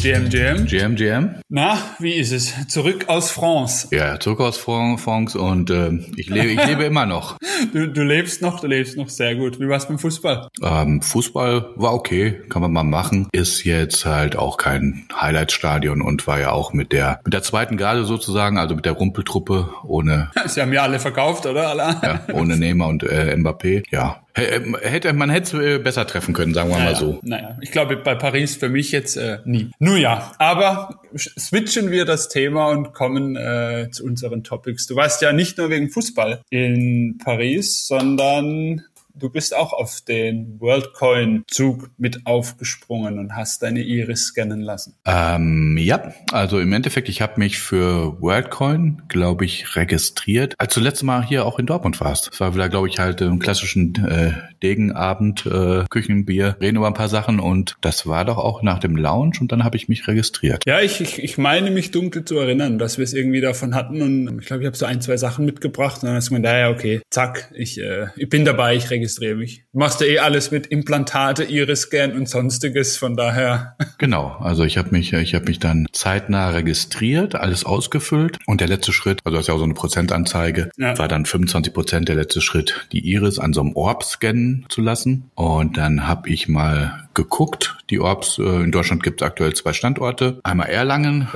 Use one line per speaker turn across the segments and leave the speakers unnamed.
GM,
GM, GM.
Na, wie ist es? Zurück aus France.
Ja, zurück aus France und äh, ich, lebe, ich lebe immer noch.
Du, du lebst noch, du lebst noch sehr gut. Wie war's beim Fußball?
Ähm, Fußball war okay, kann man mal machen. Ist jetzt halt auch kein Highlight-Stadion und war ja auch mit der mit der zweiten Garde sozusagen, also mit der Rumpeltruppe ohne.
Sie haben ja alle verkauft, oder? Alle?
Ja, ohne Neymar und äh, Mbappé. Ja, Hätte, man hätte es äh, besser treffen können, sagen wir
naja,
mal so.
Naja, ich glaube bei Paris für mich jetzt äh, nie. Nun ja, aber switchen wir das Thema und kommen äh, zu unseren Topics. Du warst ja nicht nur wegen Fußball in Paris, sondern du bist auch auf den WorldCoin-Zug mit aufgesprungen und hast deine Iris scannen lassen.
Ähm, ja, also im Endeffekt, ich habe mich für WorldCoin, glaube ich, registriert. Als du letztes Mal hier auch in Dortmund warst. Das war wieder, glaube ich, halt im klassischen äh, Degenabend, äh, Küchenbier, reden über ein paar Sachen und das war doch auch nach dem Lounge und dann habe ich mich registriert.
Ja, ich, ich, ich meine mich dunkel zu erinnern, dass wir es irgendwie davon hatten und ich glaube, ich habe so ein, zwei Sachen mitgebracht und dann hast du gemeint, ja, okay, zack, ich, äh, ich bin dabei, ich registriere registriere mich. Du machst ja eh alles mit Implantate, Iris-Scan und sonstiges, von daher.
Genau, also ich habe mich, ich habe mich dann zeitnah registriert, alles ausgefüllt und der letzte Schritt, also das ist ja auch so eine Prozentanzeige, ja. war dann 25 Prozent der letzte Schritt, die Iris an so einem Orb scannen zu lassen und dann habe ich mal geguckt. Die Orbs, äh, in Deutschland gibt es aktuell zwei Standorte. Einmal Erlangen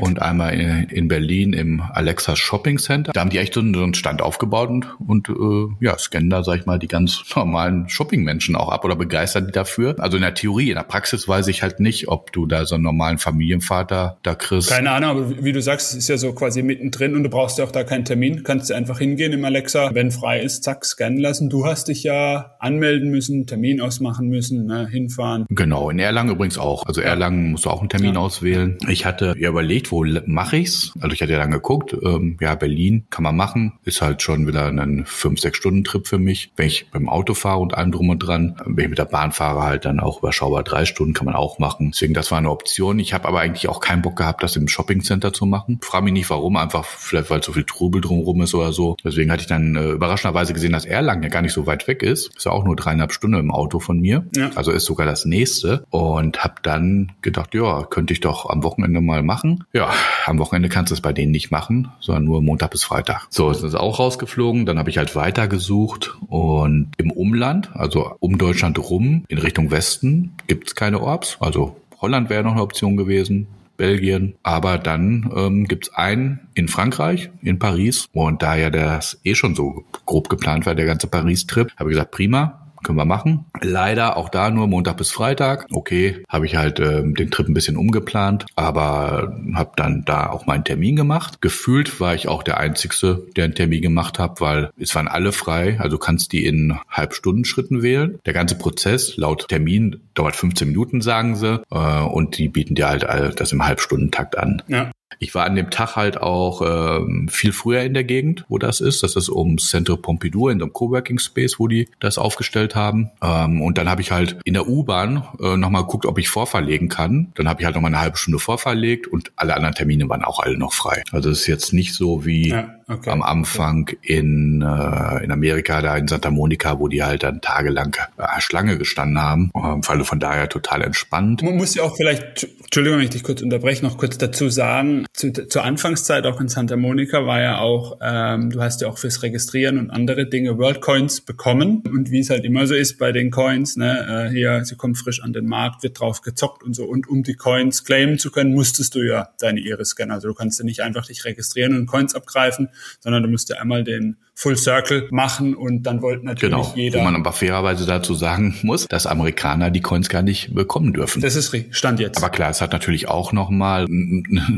und einmal in, Berlin im Alexa Shopping Center. Da haben die echt so einen Stand aufgebaut und, und äh, ja, scannen da, sag ich mal, die ganz normalen Shopping-Menschen auch ab oder begeistern die dafür. Also in der Theorie, in der Praxis weiß ich halt nicht, ob du da so einen normalen Familienvater da kriegst.
Keine Ahnung, aber wie du sagst, es ist ja so quasi mittendrin und du brauchst ja auch da keinen Termin. Kannst du einfach hingehen im Alexa, wenn frei ist, zack, scannen lassen. Du hast dich ja anmelden müssen, Termin ausmachen müssen, ne, hinfahren fahren.
Genau, in Erlangen übrigens auch. Also Erlangen musst du auch einen Termin ja. auswählen. Ich hatte ja überlegt, wo mache ich's? Also ich hatte ja dann geguckt, ähm, ja, Berlin kann man machen. Ist halt schon wieder ein 5-6-Stunden-Trip für mich. Wenn ich beim Auto fahre und allem drum und dran, wenn ich mit der Bahn fahre, halt dann auch überschaubar drei Stunden kann man auch machen. Deswegen, das war eine Option. Ich habe aber eigentlich auch keinen Bock gehabt, das im Shoppingcenter zu machen. Frage mich nicht warum, einfach vielleicht weil so viel Trubel drumherum ist oder so. Deswegen hatte ich dann äh, überraschenderweise gesehen, dass Erlangen ja gar nicht so weit weg ist. Ist ja auch nur dreieinhalb Stunden im Auto von mir. Ja. Also ist sogar das nächste und habe dann gedacht, ja, könnte ich doch am Wochenende mal machen. Ja, am Wochenende kannst du es bei denen nicht machen, sondern nur Montag bis Freitag. So, ist das auch rausgeflogen. Dann habe ich halt weitergesucht und im Umland, also um Deutschland rum, in Richtung Westen, gibt es keine Orbs. Also Holland wäre noch eine Option gewesen. Belgien. Aber dann ähm, gibt es einen in Frankreich, in Paris. Und da ja das eh schon so grob geplant war, der ganze Paris-Trip, habe ich gesagt, prima, können wir machen. Leider auch da nur Montag bis Freitag. Okay, habe ich halt äh, den Trip ein bisschen umgeplant, aber habe dann da auch meinen Termin gemacht. Gefühlt war ich auch der Einzige, der einen Termin gemacht hat, weil es waren alle frei. Also kannst die in Halbstundenschritten wählen. Der ganze Prozess laut Termin dauert 15 Minuten, sagen sie. Äh, und die bieten dir halt all das im Halbstundentakt an. Ja. Ich war an dem Tag halt auch ähm, viel früher in der Gegend, wo das ist. Das ist um Centre Pompidou in so einem Coworking Space, wo die das aufgestellt haben. Ähm, und dann habe ich halt in der U-Bahn äh, nochmal geguckt, ob ich vorverlegen kann. Dann habe ich halt nochmal eine halbe Stunde vorverlegt und alle anderen Termine waren auch alle noch frei. Also es ist jetzt nicht so wie ja, okay. am Anfang in, äh, in Amerika, da in Santa Monica, wo die halt dann tagelang äh, Schlange gestanden haben. Ähm, also von daher total entspannt.
Man muss ja auch vielleicht, Entschuldigung, wenn ich dich kurz unterbreche, noch kurz dazu sagen, zu, zur Anfangszeit auch in Santa Monica war ja auch, ähm, du hast ja auch fürs Registrieren und andere Dinge World Coins bekommen. Und wie es halt immer so ist bei den Coins, ne, äh, hier, sie kommen frisch an den Markt, wird drauf gezockt und so. Und um die Coins claimen zu können, musstest du ja deine Iris scannen. Also du kannst ja nicht einfach dich registrieren und Coins abgreifen, sondern du musst ja einmal den Full Circle machen und dann wollte natürlich genau,
jeder. Wo man aber fairerweise dazu sagen muss, dass Amerikaner die Coins gar nicht bekommen dürfen.
Das ist richtig, Stand jetzt.
Aber klar, es hat natürlich auch nochmal,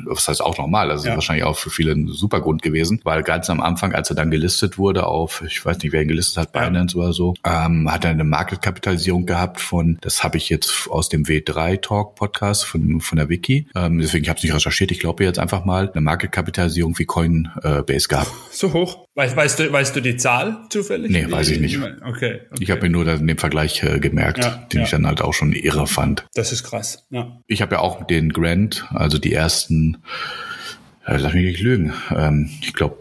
was heißt auch nochmal, also ja. wahrscheinlich auch für viele ein super Grund gewesen, weil ganz am Anfang, als er dann gelistet wurde auf, ich weiß nicht, wer ihn gelistet hat, Binance ja. oder so, ähm, hat er eine Marketkapitalisierung gehabt von, das habe ich jetzt aus dem W3 Talk Podcast von, von der Wiki, ähm, deswegen ich habe es nicht recherchiert, ich glaube jetzt einfach mal eine Marketkapitalisierung wie Coinbase gehabt.
So hoch? Weißt, weißt, du, weißt du die Zahl zufällig?
Nee, weiß ich nicht.
Okay. okay.
Ich habe mir nur den Vergleich äh, gemerkt, ja, den ja. ich dann halt auch schon irre fand.
Das ist krass. Ja.
Ich habe ja auch den Grant, also die ersten lass mich nicht lügen, ähm, ich glaube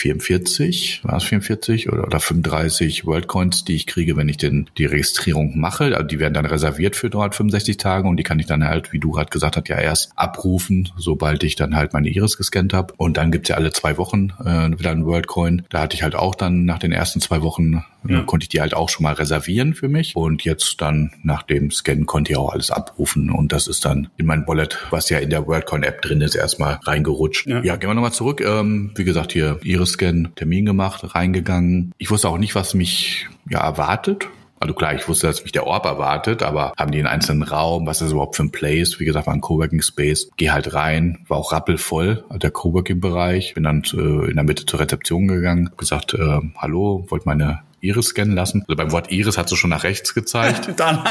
44, war es 44 oder, oder 35 Worldcoins, die ich kriege, wenn ich den, die Registrierung mache. Also die werden dann reserviert für 365 Tage und die kann ich dann halt, wie du gerade gesagt hast, ja erst abrufen, sobald ich dann halt meine Iris gescannt habe. Und dann gibt's ja alle zwei Wochen äh, wieder einen Worldcoin. Da hatte ich halt auch dann nach den ersten zwei Wochen, äh, ja. konnte ich die halt auch schon mal reservieren für mich. Und jetzt dann nach dem Scan konnte ich auch alles abrufen und das ist dann in mein Wallet, was ja in der WorldCoin-App drin ist, erstmal reingerutscht. Ja, ja gehen wir nochmal zurück. Ähm, wie gesagt, hier Iris-Scan, Termin gemacht, reingegangen. Ich wusste auch nicht, was mich ja erwartet. Also klar, ich wusste, dass mich der Orb erwartet, aber haben die einen einzelnen Raum, was ist überhaupt für ein Place? Wie gesagt, war ein Coworking Space. Geh halt rein, war auch rappelvoll, also der Coworking Bereich. Bin dann äh, in der Mitte zur Rezeption gegangen, gesagt, äh, hallo, wollte meine Iris scannen lassen. Also beim Wort Iris hat sie schon nach rechts gezeigt. Dann,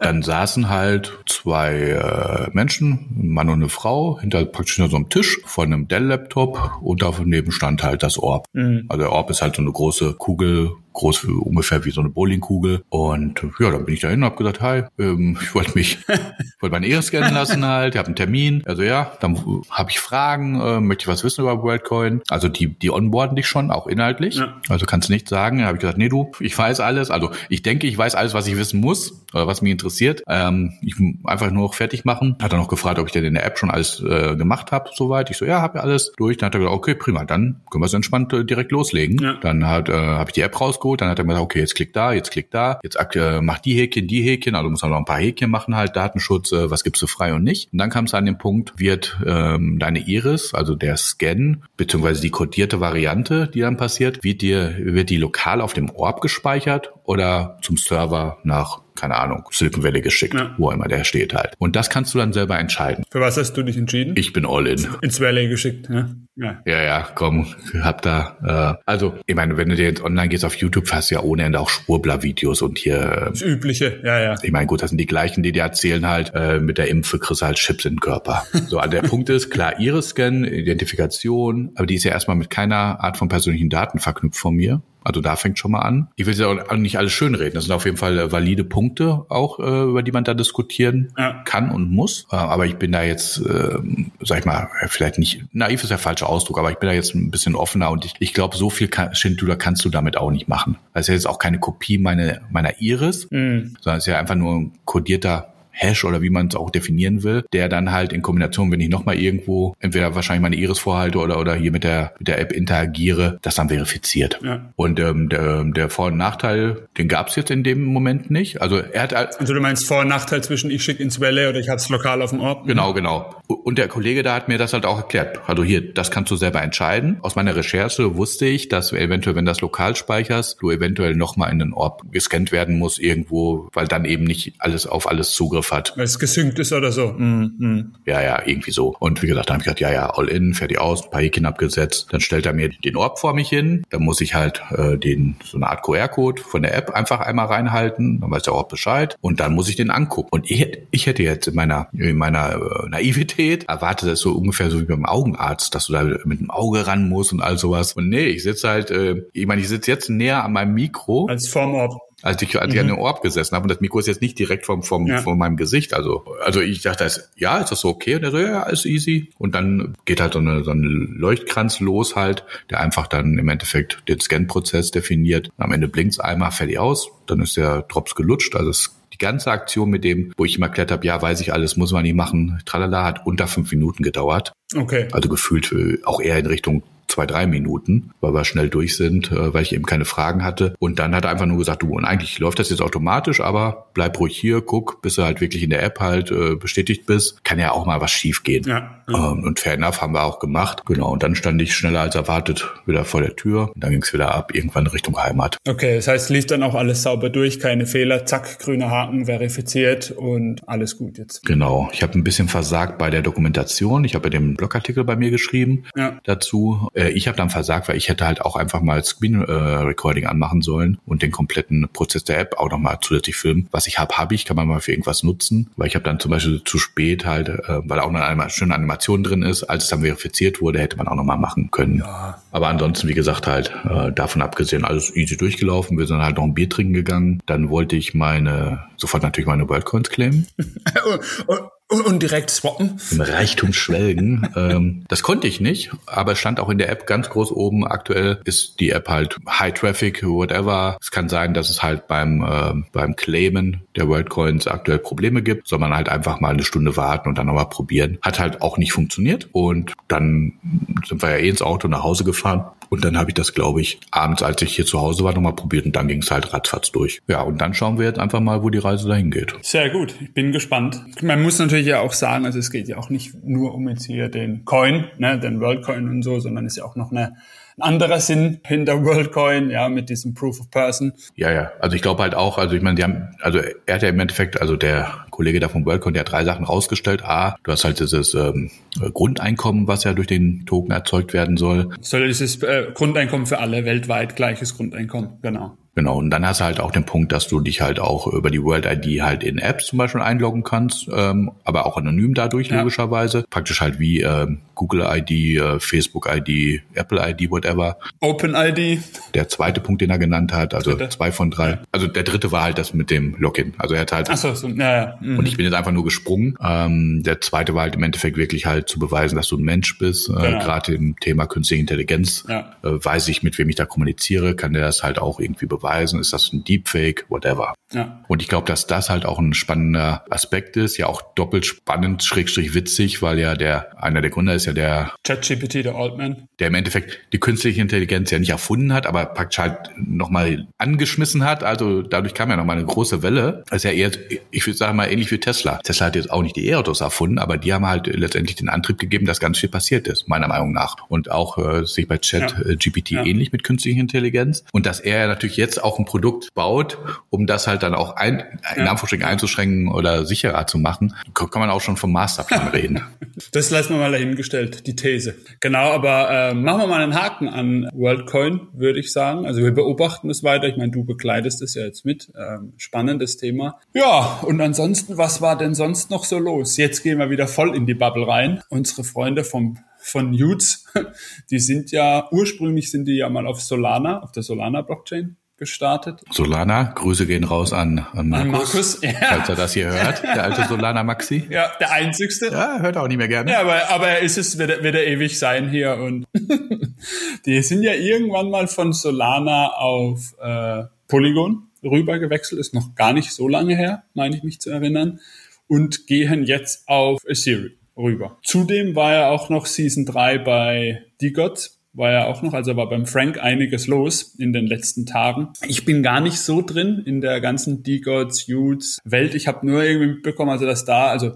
Dann saßen halt zwei äh, Menschen, ein Mann und eine Frau, hinter praktisch hinter so einem Tisch vor einem Dell-Laptop und daneben stand halt das Orb. Mhm. Also der Orb ist halt so eine große Kugel, groß wie, ungefähr wie so eine Bowlingkugel. Und ja, dann bin ich dahin und habe gesagt, hi, ähm, ich wollte mich, wollte meine Ehre scannen lassen halt, ich habe einen Termin. Also ja, dann habe ich Fragen, äh, möchte ich was wissen über WorldCoin. Also die, die onboarden dich schon, auch inhaltlich. Ja. Also kannst du nichts sagen. Da habe ich gesagt, nee du, ich weiß alles. Also ich denke, ich weiß alles, was ich wissen muss oder was mich interessiert. Ähm, ich einfach nur noch fertig machen. Hat er noch gefragt, ob ich denn in der App schon alles äh, gemacht habe, soweit. Ich so, ja, habe ja alles durch. Dann hat er gesagt, okay, prima, dann können wir es entspannt äh, direkt loslegen. Ja. Dann hat, äh, habe ich die App raus rausgeholt, dann hat er gesagt, okay, jetzt klick da, jetzt klick da, jetzt äh, mach die Häkchen, die Häkchen, also muss man noch ein paar Häkchen machen halt, Datenschutz, äh, was gibst du frei und nicht. Und dann kam es an den Punkt, wird ähm, deine Iris, also der Scan, beziehungsweise die kodierte Variante, die dann passiert, wird dir, wird die lokal auf dem Orb gespeichert oder zum Server nach keine Ahnung, Silicon Valley geschickt, ja. wo immer der steht halt. Und das kannst du dann selber entscheiden.
Für was hast du dich entschieden?
Ich bin all in.
Ins Valley geschickt, ja?
Ja, ja, ja komm, hab da, äh, also, ich meine, wenn du dir jetzt online gehst auf YouTube, hast du ja ohne Ende auch Spurbler-Videos und hier.
Das Übliche, ja, ja.
Ich meine, gut, das sind die gleichen, die dir erzählen halt, äh, mit der Impfe kriegst du halt Chips in den Körper. So, also der Punkt ist, klar, Iris-Scan, Identifikation, aber die ist ja erstmal mit keiner Art von persönlichen Daten verknüpft von mir. Also da fängt schon mal an. Ich will ja auch nicht alles schönreden. Das sind auf jeden Fall äh, valide Punkte auch, äh, über die man da diskutieren ja. kann und muss. Äh, aber ich bin da jetzt, äh, sag ich mal, vielleicht nicht, naiv ist der falsche Ausdruck, aber ich bin da jetzt ein bisschen offener und ich, ich glaube, so viel kann, Schindluder kannst du damit auch nicht machen. Das ist ja jetzt auch keine Kopie meiner, meiner Iris, mhm. sondern es ist ja einfach nur ein kodierter Hash oder wie man es auch definieren will, der dann halt in Kombination, wenn ich nochmal irgendwo entweder wahrscheinlich meine Iris vorhalte oder, oder hier mit der, mit der App interagiere, das dann verifiziert. Ja. Und ähm, der, der Vor- und Nachteil, den gab es jetzt in dem Moment nicht. Also er hat
Also du meinst Vor- und Nachteil zwischen ich schicke ins Valley oder ich habe es lokal auf dem Ort?
Genau, genau. Und der Kollege da hat mir das halt auch erklärt. Also hier, das kannst du selber entscheiden. Aus meiner Recherche wusste ich, dass du eventuell, wenn das lokal speicherst, du eventuell nochmal in den Ort gescannt werden musst irgendwo, weil dann eben nicht alles auf alles Zugriff hat.
Weil es gesynkt ist oder so. Mm,
mm. Ja, ja, irgendwie so. Und wie gesagt, dann habe ich gesagt, ja, ja, all in, fertig aus, ein paar Häkchen abgesetzt. Dann stellt er mir den Ort vor mich hin. Dann muss ich halt äh, den so eine Art QR-Code von der App einfach einmal reinhalten. Dann weiß der Ort Bescheid. Und dann muss ich den angucken. Und ich, ich hätte jetzt in meiner, in meiner äh, Naivität erwartet, das so ungefähr so wie beim Augenarzt, dass du da mit dem Auge ran musst und all sowas. Und nee, ich sitze halt, äh, ich meine, ich sitze jetzt näher an meinem Mikro.
Als Formort
als ich, als ich an mhm. dem Orb gesessen habe. Und das Mikro ist jetzt nicht direkt vom, vom, ja. von meinem Gesicht. Also, also ich dachte, ja, ist das so okay? Und er so, ja, ist easy. Und dann geht halt so, eine, so ein Leuchtkranz los halt, der einfach dann im Endeffekt den Scan-Prozess definiert. Und am Ende blinkt's einmal, fertig aus. Dann ist der Drops gelutscht. Also es ganze Aktion mit dem, wo ich immer erklärt habe, ja, weiß ich alles, muss man nicht machen, tralala, hat unter fünf Minuten gedauert. Okay. Also gefühlt äh, auch eher in Richtung zwei, drei Minuten, weil wir schnell durch sind, äh, weil ich eben keine Fragen hatte. Und dann hat er einfach nur gesagt, du, und eigentlich läuft das jetzt automatisch, aber bleib ruhig hier, guck, bis du halt wirklich in der App halt äh, bestätigt bist. Kann ja auch mal was schief gehen. Ja, ja. Ähm, und fair enough haben wir auch gemacht. Genau. Und dann stand ich schneller als erwartet wieder vor der Tür. Und dann ging es wieder ab, irgendwann Richtung Heimat.
Okay, das heißt, lief dann auch alles sauber durch, keine Fehler, zack, grüner Haken, verifiziert und alles gut jetzt.
Genau. Ich habe ein bisschen versagt bei der Dokumentation. Ich habe ja den Blogartikel bei mir geschrieben ja. dazu. Äh, ich habe dann versagt, weil ich hätte halt auch einfach mal Screen äh, Recording anmachen sollen und den kompletten Prozess der App auch nochmal zusätzlich filmen. Was ich habe, habe ich, kann man mal für irgendwas nutzen, weil ich habe dann zum Beispiel zu spät halt, äh, weil auch eine schöne Animation drin ist, als es dann verifiziert wurde, hätte man auch nochmal machen können. Ja. Aber ansonsten, wie gesagt, halt äh, davon abgesehen, alles easy durchgelaufen. Wir sind halt noch ein Bier trinken gegangen. Dann wollte ich meine, sofort natürlich meine Worldcoins claimen.
Und direkt swappen.
Im Reichtum schwelgen. ähm, das konnte ich nicht, aber es stand auch in der App ganz groß oben. Aktuell ist die App halt High Traffic, whatever. Es kann sein, dass es halt beim, äh, beim Claimen der Worldcoins aktuell Probleme gibt. Soll man halt einfach mal eine Stunde warten und dann nochmal probieren. Hat halt auch nicht funktioniert. Und dann sind wir ja eh ins Auto nach Hause gefahren. Und dann habe ich das, glaube ich, abends, als ich hier zu Hause war, nochmal probiert und dann ging es halt ratzfatz durch. Ja, und dann schauen wir jetzt einfach mal, wo die Reise dahin geht.
Sehr gut, ich bin gespannt. Man muss natürlich ja auch sagen, also es geht ja auch nicht nur um jetzt hier den Coin, ne, den Worldcoin und so, sondern ist ja auch noch eine ein anderer Sinn hinter WorldCoin, ja, mit diesem Proof of Person.
Ja, ja. Also ich glaube halt auch, also ich meine, die haben, also er hat ja im Endeffekt, also der Kollege da vom WorldCoin, der hat drei Sachen rausgestellt. A, du hast halt dieses ähm, Grundeinkommen, was ja durch den Token erzeugt werden soll.
Soll dieses äh, Grundeinkommen für alle weltweit gleiches Grundeinkommen, genau.
Genau, und dann hast du halt auch den Punkt, dass du dich halt auch über die World ID halt in Apps zum Beispiel einloggen kannst, ähm, aber auch anonym dadurch ja. logischerweise. Praktisch halt wie ähm, Google ID, äh, Facebook ID, Apple ID, whatever.
Open ID.
Der zweite Punkt, den er genannt hat, also dritte. zwei von drei. Ja. Also der dritte war halt das mit dem Login. Also er hat halt.
Ach so, so ja, ja.
Mhm. Und ich bin jetzt einfach nur gesprungen. Ähm, der zweite war halt im Endeffekt wirklich halt zu beweisen, dass du ein Mensch bist. Äh, genau. Gerade im Thema künstliche Intelligenz ja. äh, weiß ich, mit wem ich da kommuniziere, kann der das halt auch irgendwie beweisen beweisen, ist das ein Deepfake, whatever. Ja. Und ich glaube, dass das halt auch ein spannender Aspekt ist, ja auch doppelt spannend, schrägstrich witzig, weil ja der, einer der Gründer ist ja der
ChatGPT, der Altman.
Der im Endeffekt die künstliche Intelligenz ja nicht erfunden hat, aber praktisch halt nochmal angeschmissen hat. Also dadurch kam ja nochmal eine große Welle. Das ist ja eher, ich würde sagen mal ähnlich wie Tesla. Tesla hat jetzt auch nicht die E-Autos erfunden, aber die haben halt letztendlich den Antrieb gegeben, dass ganz viel passiert ist, meiner Meinung nach. Und auch äh, sich bei ChatGPT ja. ja. ähnlich mit künstlicher Intelligenz. Und dass er natürlich jetzt auch ein Produkt baut, um das halt dann auch ein, in Anführungsstrichen einzuschränken oder sicherer zu machen, kann man auch schon vom Masterplan reden.
Das lassen wir mal dahingestellt, die These. Genau, aber äh, machen wir mal einen Haken an WorldCoin, würde ich sagen. Also wir beobachten es weiter. Ich meine, du begleitest es ja jetzt mit. Ähm, spannendes Thema. Ja, und ansonsten, was war denn sonst noch so los? Jetzt gehen wir wieder voll in die Bubble rein. Unsere Freunde vom von Utes, die sind ja, ursprünglich sind die ja mal auf Solana, auf der Solana-Blockchain gestartet.
Solana, Grüße gehen raus an, an Markus, an Markus ja. falls er das hier hört, der alte Solana Maxi.
Ja, der einzigste.
Ja, hört auch nicht mehr gerne.
Ja, aber, aber er ist es, wird er, wird er ewig sein hier und die sind ja irgendwann mal von Solana auf äh, Polygon rüber gewechselt, ist noch gar nicht so lange her, meine ich mich zu erinnern, und gehen jetzt auf Ethereum rüber. Zudem war er auch noch Season 3 bei DGOT war ja auch noch, also war beim Frank einiges los in den letzten Tagen. Ich bin gar nicht so drin in der ganzen D-Gods, Utes Welt. Ich habe nur irgendwie mitbekommen, also dass da, also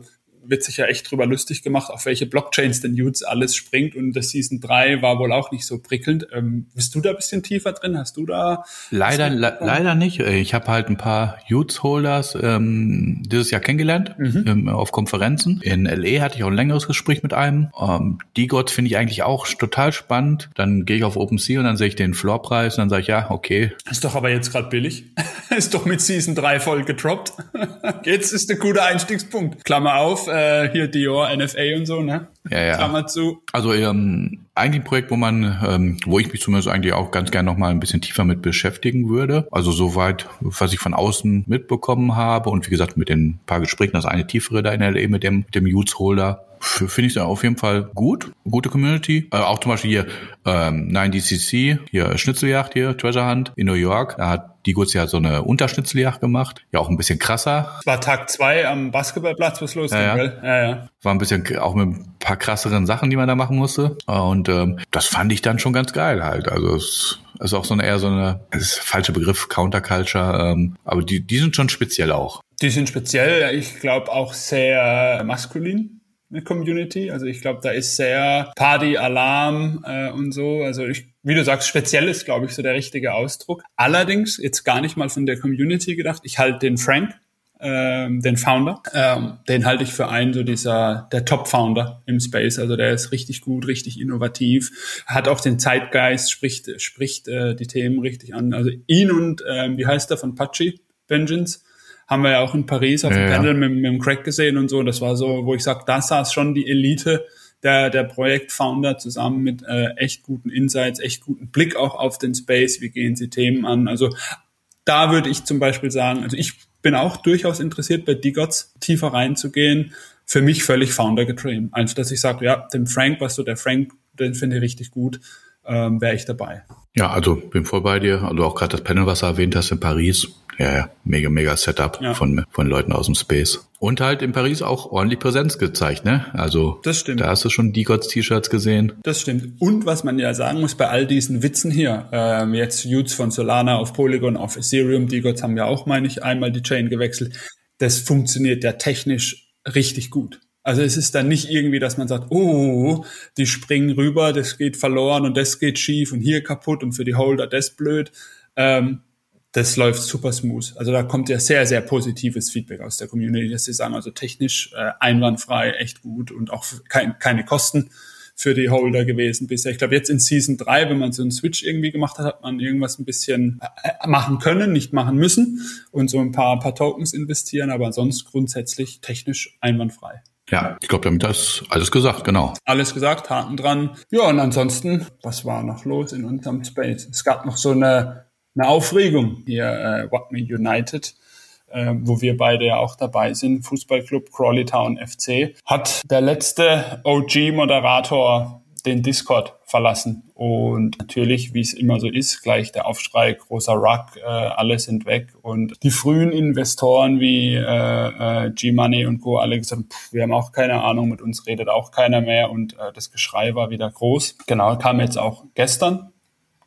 wird sich ja echt drüber lustig gemacht, auf welche Blockchains denn Utes alles springt. Und das Season 3 war wohl auch nicht so prickelnd. Ähm, bist du da ein bisschen tiefer drin? Hast du da?
Leider, le leider nicht. Ich habe halt ein paar Utes-Holders ähm, dieses Jahr kennengelernt mhm. ähm, auf Konferenzen. In LA hatte ich auch ein längeres Gespräch mit einem. Ähm, die Gods finde ich eigentlich auch total spannend. Dann gehe ich auf OpenSea und dann sehe ich den Floorpreis und dann sage ich, ja, okay.
Ist doch aber jetzt gerade billig. ist doch mit Season 3 voll getroppt. jetzt ist der gute Einstiegspunkt. Klammer auf, äh, hier Dior, NFA und so, ne?
Ja, ja.
Klammer zu.
Also ähm, eigentlich ein Projekt, wo man, ähm, wo ich mich zumindest eigentlich auch ganz gerne noch mal ein bisschen tiefer mit beschäftigen würde. Also soweit, was ich von außen mitbekommen habe und wie gesagt mit den paar Gesprächen, das eine tiefere da in LA mit dem, mit dem Youth Holder, finde ich auf jeden Fall gut. Gute Community. Äh, auch zum Beispiel hier ähm, 9DCC, hier Schnitzeljagd hier, Treasure Hunt in New York. Da hat die Guts ja so eine Unterschnitzeljagd gemacht. Ja, auch ein bisschen krasser.
Es war Tag zwei am Basketballplatz, was losging,
ja, ja. ja, ja. War ein bisschen auch mit ein paar krasseren Sachen, die man da machen musste. Und ähm, das fand ich dann schon ganz geil halt. Also es ist auch so eine eher so eine, das ist falsche Begriff, Counterculture, ähm, aber die, die sind schon speziell auch.
Die sind speziell, ich glaube auch sehr maskulin Community. Also ich glaube, da ist sehr Party, Alarm äh, und so. Also ich, wie du sagst, speziell ist, glaube ich, so der richtige Ausdruck. Allerdings jetzt gar nicht mal von der Community gedacht. Ich halte den Frank, ähm, den Founder, ähm, den halte ich für einen so dieser der Top-Founder im Space. Also der ist richtig gut, richtig innovativ, hat auch den Zeitgeist, spricht spricht äh, die Themen richtig an. Also ihn und ähm, wie heißt der von Pachi Vengeance haben wir ja auch in Paris auf dem ja, Panel mit, mit dem Craig gesehen und so. Das war so, wo ich sage, da saß schon die Elite der, der Projektfounder zusammen mit äh, echt guten Insights, echt guten Blick auch auf den Space. Wie gehen sie Themen an? Also da würde ich zum Beispiel sagen, also ich bin auch durchaus interessiert, bei Digots tiefer reinzugehen. Für mich völlig Founder getrieben. Einfach, dass ich sage, ja, dem Frank, was so der Frank, den finde ich richtig gut, ähm, wäre ich dabei.
Ja, also bin voll bei dir. Also auch gerade das Panel, was du erwähnt hast in Paris. Ja, ja, mega, mega Setup ja. von, von Leuten aus dem Space. Und halt in Paris auch ordentlich Präsenz gezeigt, ne? Also
das stimmt.
da hast du schon D-Gods-T-Shirts gesehen.
Das stimmt. Und was man ja sagen muss, bei all diesen Witzen hier, ähm, jetzt Utes von Solana auf Polygon, auf Ethereum, D-Gods haben ja auch, meine ich, einmal die Chain gewechselt. Das funktioniert ja technisch richtig gut. Also es ist dann nicht irgendwie, dass man sagt, oh, die springen rüber, das geht verloren und das geht schief und hier kaputt und für die Holder das blöd. Ähm, das läuft super smooth. Also da kommt ja sehr, sehr positives Feedback aus der Community, dass sie sagen, also technisch äh, einwandfrei, echt gut und auch kein, keine Kosten für die Holder gewesen bisher. Ich glaube, jetzt in Season 3, wenn man so einen Switch irgendwie gemacht hat, hat man irgendwas ein bisschen äh, machen können, nicht machen müssen und so ein paar, ein paar Tokens investieren, aber ansonsten grundsätzlich technisch einwandfrei.
Ja, ich glaube, damit hast alles gesagt, genau.
Alles gesagt, Haken dran. Ja, und ansonsten, was war noch los in unserem Space? Es gab noch so eine, eine Aufregung hier, äh, What Me United, äh, wo wir beide ja auch dabei sind, Fußballclub Crawley Town FC, hat der letzte OG-Moderator den Discord verlassen. Und natürlich, wie es immer so ist, gleich der Aufschrei, großer Ruck, äh, alle sind weg. Und die frühen Investoren wie äh, äh, G-Money und Co. alle gesagt, pff, wir haben auch keine Ahnung, mit uns redet auch keiner mehr. Und äh, das Geschrei war wieder groß. Genau, kam jetzt auch gestern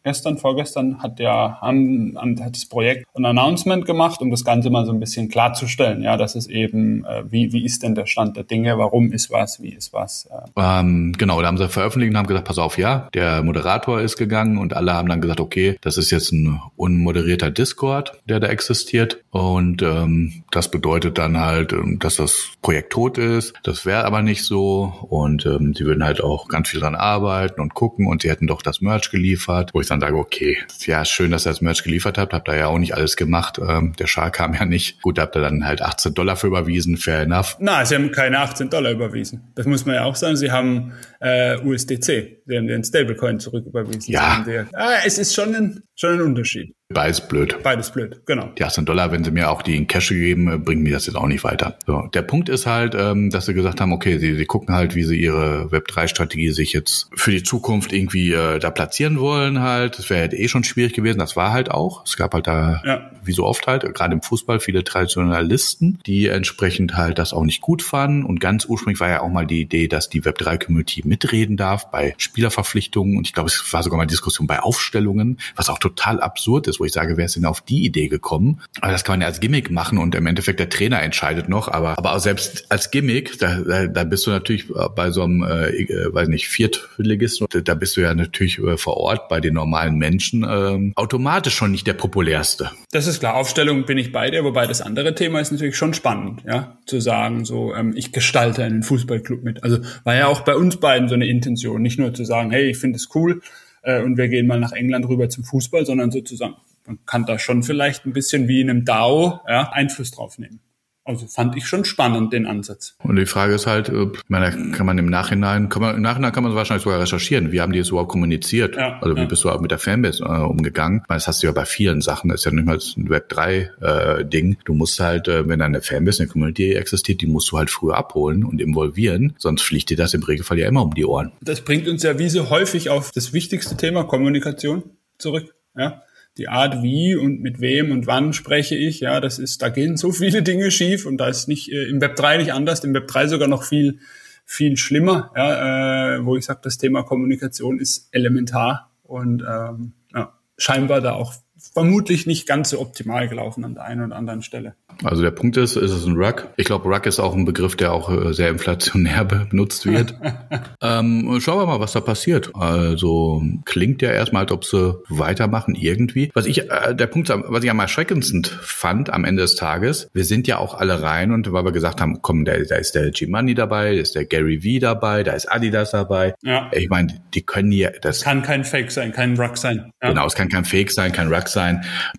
gestern, vorgestern hat ja haben, hat das Projekt ein Announcement gemacht, um das Ganze mal so ein bisschen klarzustellen. Ja, das ist eben, äh, wie, wie ist denn der Stand der Dinge, warum ist was, wie ist was.
Äh. Ähm, genau, da haben sie veröffentlicht und haben gesagt, pass auf, ja, der Moderator ist gegangen und alle haben dann gesagt, okay, das ist jetzt ein unmoderierter Discord, der da existiert und ähm, das bedeutet dann halt, ähm, dass das Projekt tot ist. Das wäre aber nicht so und ähm, sie würden halt auch ganz viel dran arbeiten und gucken und sie hätten doch das Merch geliefert, wo ich dann sage, okay, ja, schön, dass ihr das Merch geliefert habt, habt ihr ja auch nicht alles gemacht. Ähm, der Schal kam ja nicht. Gut, da habt ihr dann halt 18 Dollar für überwiesen, fair enough.
Na, sie haben keine 18 Dollar überwiesen. Das muss man ja auch sagen. Sie haben äh, USDC, sie haben den Stablecoin zurücküberwiesen.
Ja.
ah, es ist schon ein, schon ein Unterschied.
Beides blöd.
Beides blöd, genau.
Die 18 Dollar, wenn sie mir auch die in Cash geben, äh, bringen mir das jetzt auch nicht weiter. So, der Punkt ist halt, ähm, dass sie gesagt haben, okay, sie, sie gucken halt, wie sie ihre Web3-Strategie sich jetzt für die Zukunft irgendwie äh, da platzieren wollen halt. Das wäre halt eh schon schwierig gewesen. Das war halt auch. Es gab halt da, ja. wie so oft halt, gerade im Fußball, viele Traditionalisten, die entsprechend halt das auch nicht gut fanden. Und ganz ursprünglich war ja auch mal die Idee, dass die Web3-Community mitreden darf bei Spielerverpflichtungen. Und ich glaube, es war sogar mal Diskussion bei Aufstellungen, was auch total absurd ist wo ich sage, wer ist denn auf die Idee gekommen? Aber das kann man ja als Gimmick machen und im Endeffekt der Trainer entscheidet noch. Aber, aber auch selbst als Gimmick, da, da, da bist du natürlich bei so einem, äh, äh weiß nicht, Viertligisten, da bist du ja natürlich äh, vor Ort bei den normalen Menschen äh, automatisch schon nicht der populärste.
Das ist klar. Aufstellung bin ich bei dir, wobei das andere Thema ist natürlich schon spannend, ja, zu sagen, so, ähm, ich gestalte einen Fußballclub mit. Also war ja auch bei uns beiden so eine Intention, nicht nur zu sagen, hey, ich finde es cool, äh, und wir gehen mal nach England rüber zum Fußball, sondern sozusagen, man kann da schon vielleicht ein bisschen wie in einem DAO ja, Einfluss drauf nehmen. Also fand ich schon spannend, den Ansatz.
Und die Frage ist halt, ich meine, kann man im Nachhinein, kann man, im Nachhinein kann man wahrscheinlich sogar recherchieren. Wie haben die es überhaupt kommuniziert? Ja, also wie ja. bist du auch mit der Fanbase äh, umgegangen? Meine, das hast du ja bei vielen Sachen. Das ist ja nicht mal ein Web3-Ding. Äh, du musst halt, äh, wenn eine Fanbase, eine Community existiert, die musst du halt früher abholen und involvieren. Sonst fliegt dir das im Regelfall ja immer um die Ohren.
Das bringt uns ja wie so häufig auf das wichtigste Thema Kommunikation zurück. Ja? Die Art, wie und mit wem und wann spreche ich, ja, das ist, da gehen so viele Dinge schief und da ist nicht äh, im Web 3 nicht anders, im Web 3 sogar noch viel, viel schlimmer, ja, äh, wo ich sage, das Thema Kommunikation ist elementar und ähm, ja, scheinbar da auch vermutlich nicht ganz so optimal gelaufen an der einen oder anderen Stelle.
Also der Punkt ist, ist es ein Rug? Ich glaube, Rug ist auch ein Begriff, der auch äh, sehr inflationär benutzt wird. ähm, schauen wir mal, was da passiert. Also klingt ja erstmal, als ob sie weitermachen irgendwie. Was ich, äh, der Punkt, was ich am erschreckendsten fand am Ende des Tages, wir sind ja auch alle rein und weil wir gesagt haben, komm, da, da ist der G-Money dabei, da ist der Gary V dabei, da ist Adidas dabei. Ja. Ich meine, die können ja, das
kann kein Fake sein, kein Rug sein.
Ja. Genau, es kann kein Fake sein, kein Rug sein.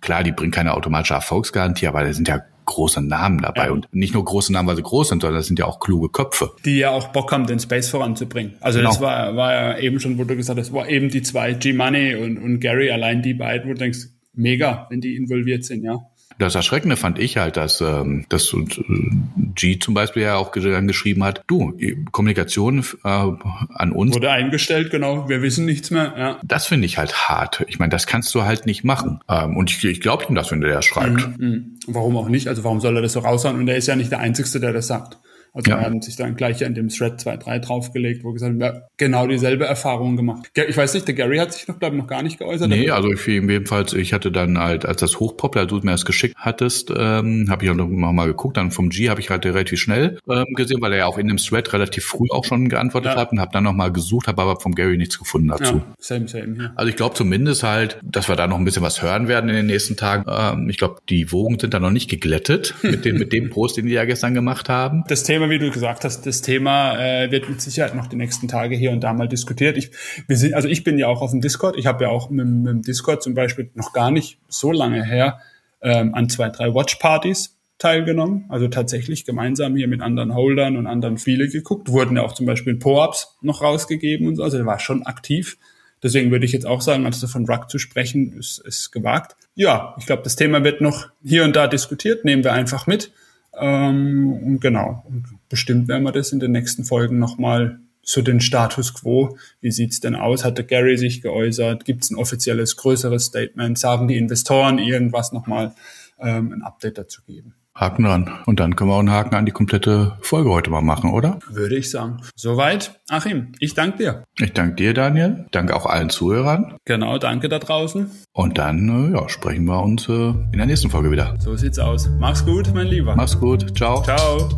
Klar, die bringen keine automatische Erfolgsgarantie, aber da sind ja große Namen dabei. Ja. Und nicht nur große Namen, weil sie groß sind, sondern das sind ja auch kluge Köpfe.
Die ja auch Bock haben, den Space voranzubringen. Also genau. das war, war ja eben schon, wo du gesagt hast, war eben die zwei, G-Money und, und Gary, allein die beiden, wo du denkst, mega, wenn die involviert sind, ja.
Das Erschreckende fand ich halt, dass, ähm, dass äh, G zum Beispiel ja auch geschrieben hat, du, Kommunikation äh, an uns.
Wurde eingestellt, genau, wir wissen nichts mehr. Ja.
Das finde ich halt hart. Ich meine, das kannst du halt nicht machen. Ähm, und ich, ich glaube ihm das, wenn der das schreibt.
Mhm, mh. Warum auch nicht? Also warum soll er das so raushauen? Und er ist ja nicht der Einzige, der das sagt. Also ja. wir haben sich dann gleich in dem Thread 2.3 draufgelegt, wo gesagt haben, genau dieselbe Erfahrung gemacht. Ich weiß nicht, der Gary hat sich noch, glaube ich, noch gar nicht geäußert.
Nee, also ich, jedenfalls, ich hatte dann halt, als das hochpoppt, als du mir das geschickt hattest, ähm, habe ich auch noch mal geguckt. Dann vom G habe ich halt relativ schnell ähm, gesehen, weil er ja auch in dem Thread relativ früh auch schon geantwortet ja. hat und habe dann noch mal gesucht, habe aber vom Gary nichts gefunden dazu. Ja,
same, same, ja.
Also ich glaube zumindest halt, dass wir da noch ein bisschen was hören werden in den nächsten Tagen. Ähm, ich glaube, die Wogen sind da noch nicht geglättet mit dem, mit dem Post, den die ja gestern gemacht haben.
Das Thema, wie du gesagt hast, das Thema äh, wird mit Sicherheit noch die nächsten Tage hier und da mal diskutiert. Ich, wir sind, also ich bin ja auch auf dem Discord. Ich habe ja auch mit, mit dem Discord zum Beispiel noch gar nicht so lange her ähm, an zwei, drei Watchpartys teilgenommen. Also tatsächlich gemeinsam hier mit anderen Holdern und anderen Spiele geguckt. Wurden ja auch zum Beispiel Po-Ups noch rausgegeben und so. Also der war schon aktiv. Deswegen würde ich jetzt auch sagen, also von Rug zu sprechen, ist, ist gewagt. Ja, ich glaube, das Thema wird noch hier und da diskutiert. Nehmen wir einfach mit. Ähm, und genau, und bestimmt werden wir das in den nächsten Folgen nochmal zu den Status quo. Wie sieht's denn aus? Hatte Gary sich geäußert? Gibt es ein offizielles, größeres Statement? Sagen die Investoren irgendwas nochmal ähm, ein Update dazu geben?
Haken dran. Und dann können wir auch einen Haken an die komplette Folge heute mal machen, oder?
Würde ich sagen. Soweit. Achim, ich danke dir.
Ich danke dir, Daniel. Danke auch allen Zuhörern.
Genau, danke da draußen.
Und dann äh, ja, sprechen wir uns äh, in der nächsten Folge wieder.
So sieht's aus. Mach's gut, mein Lieber.
Mach's gut. Ciao.
Ciao.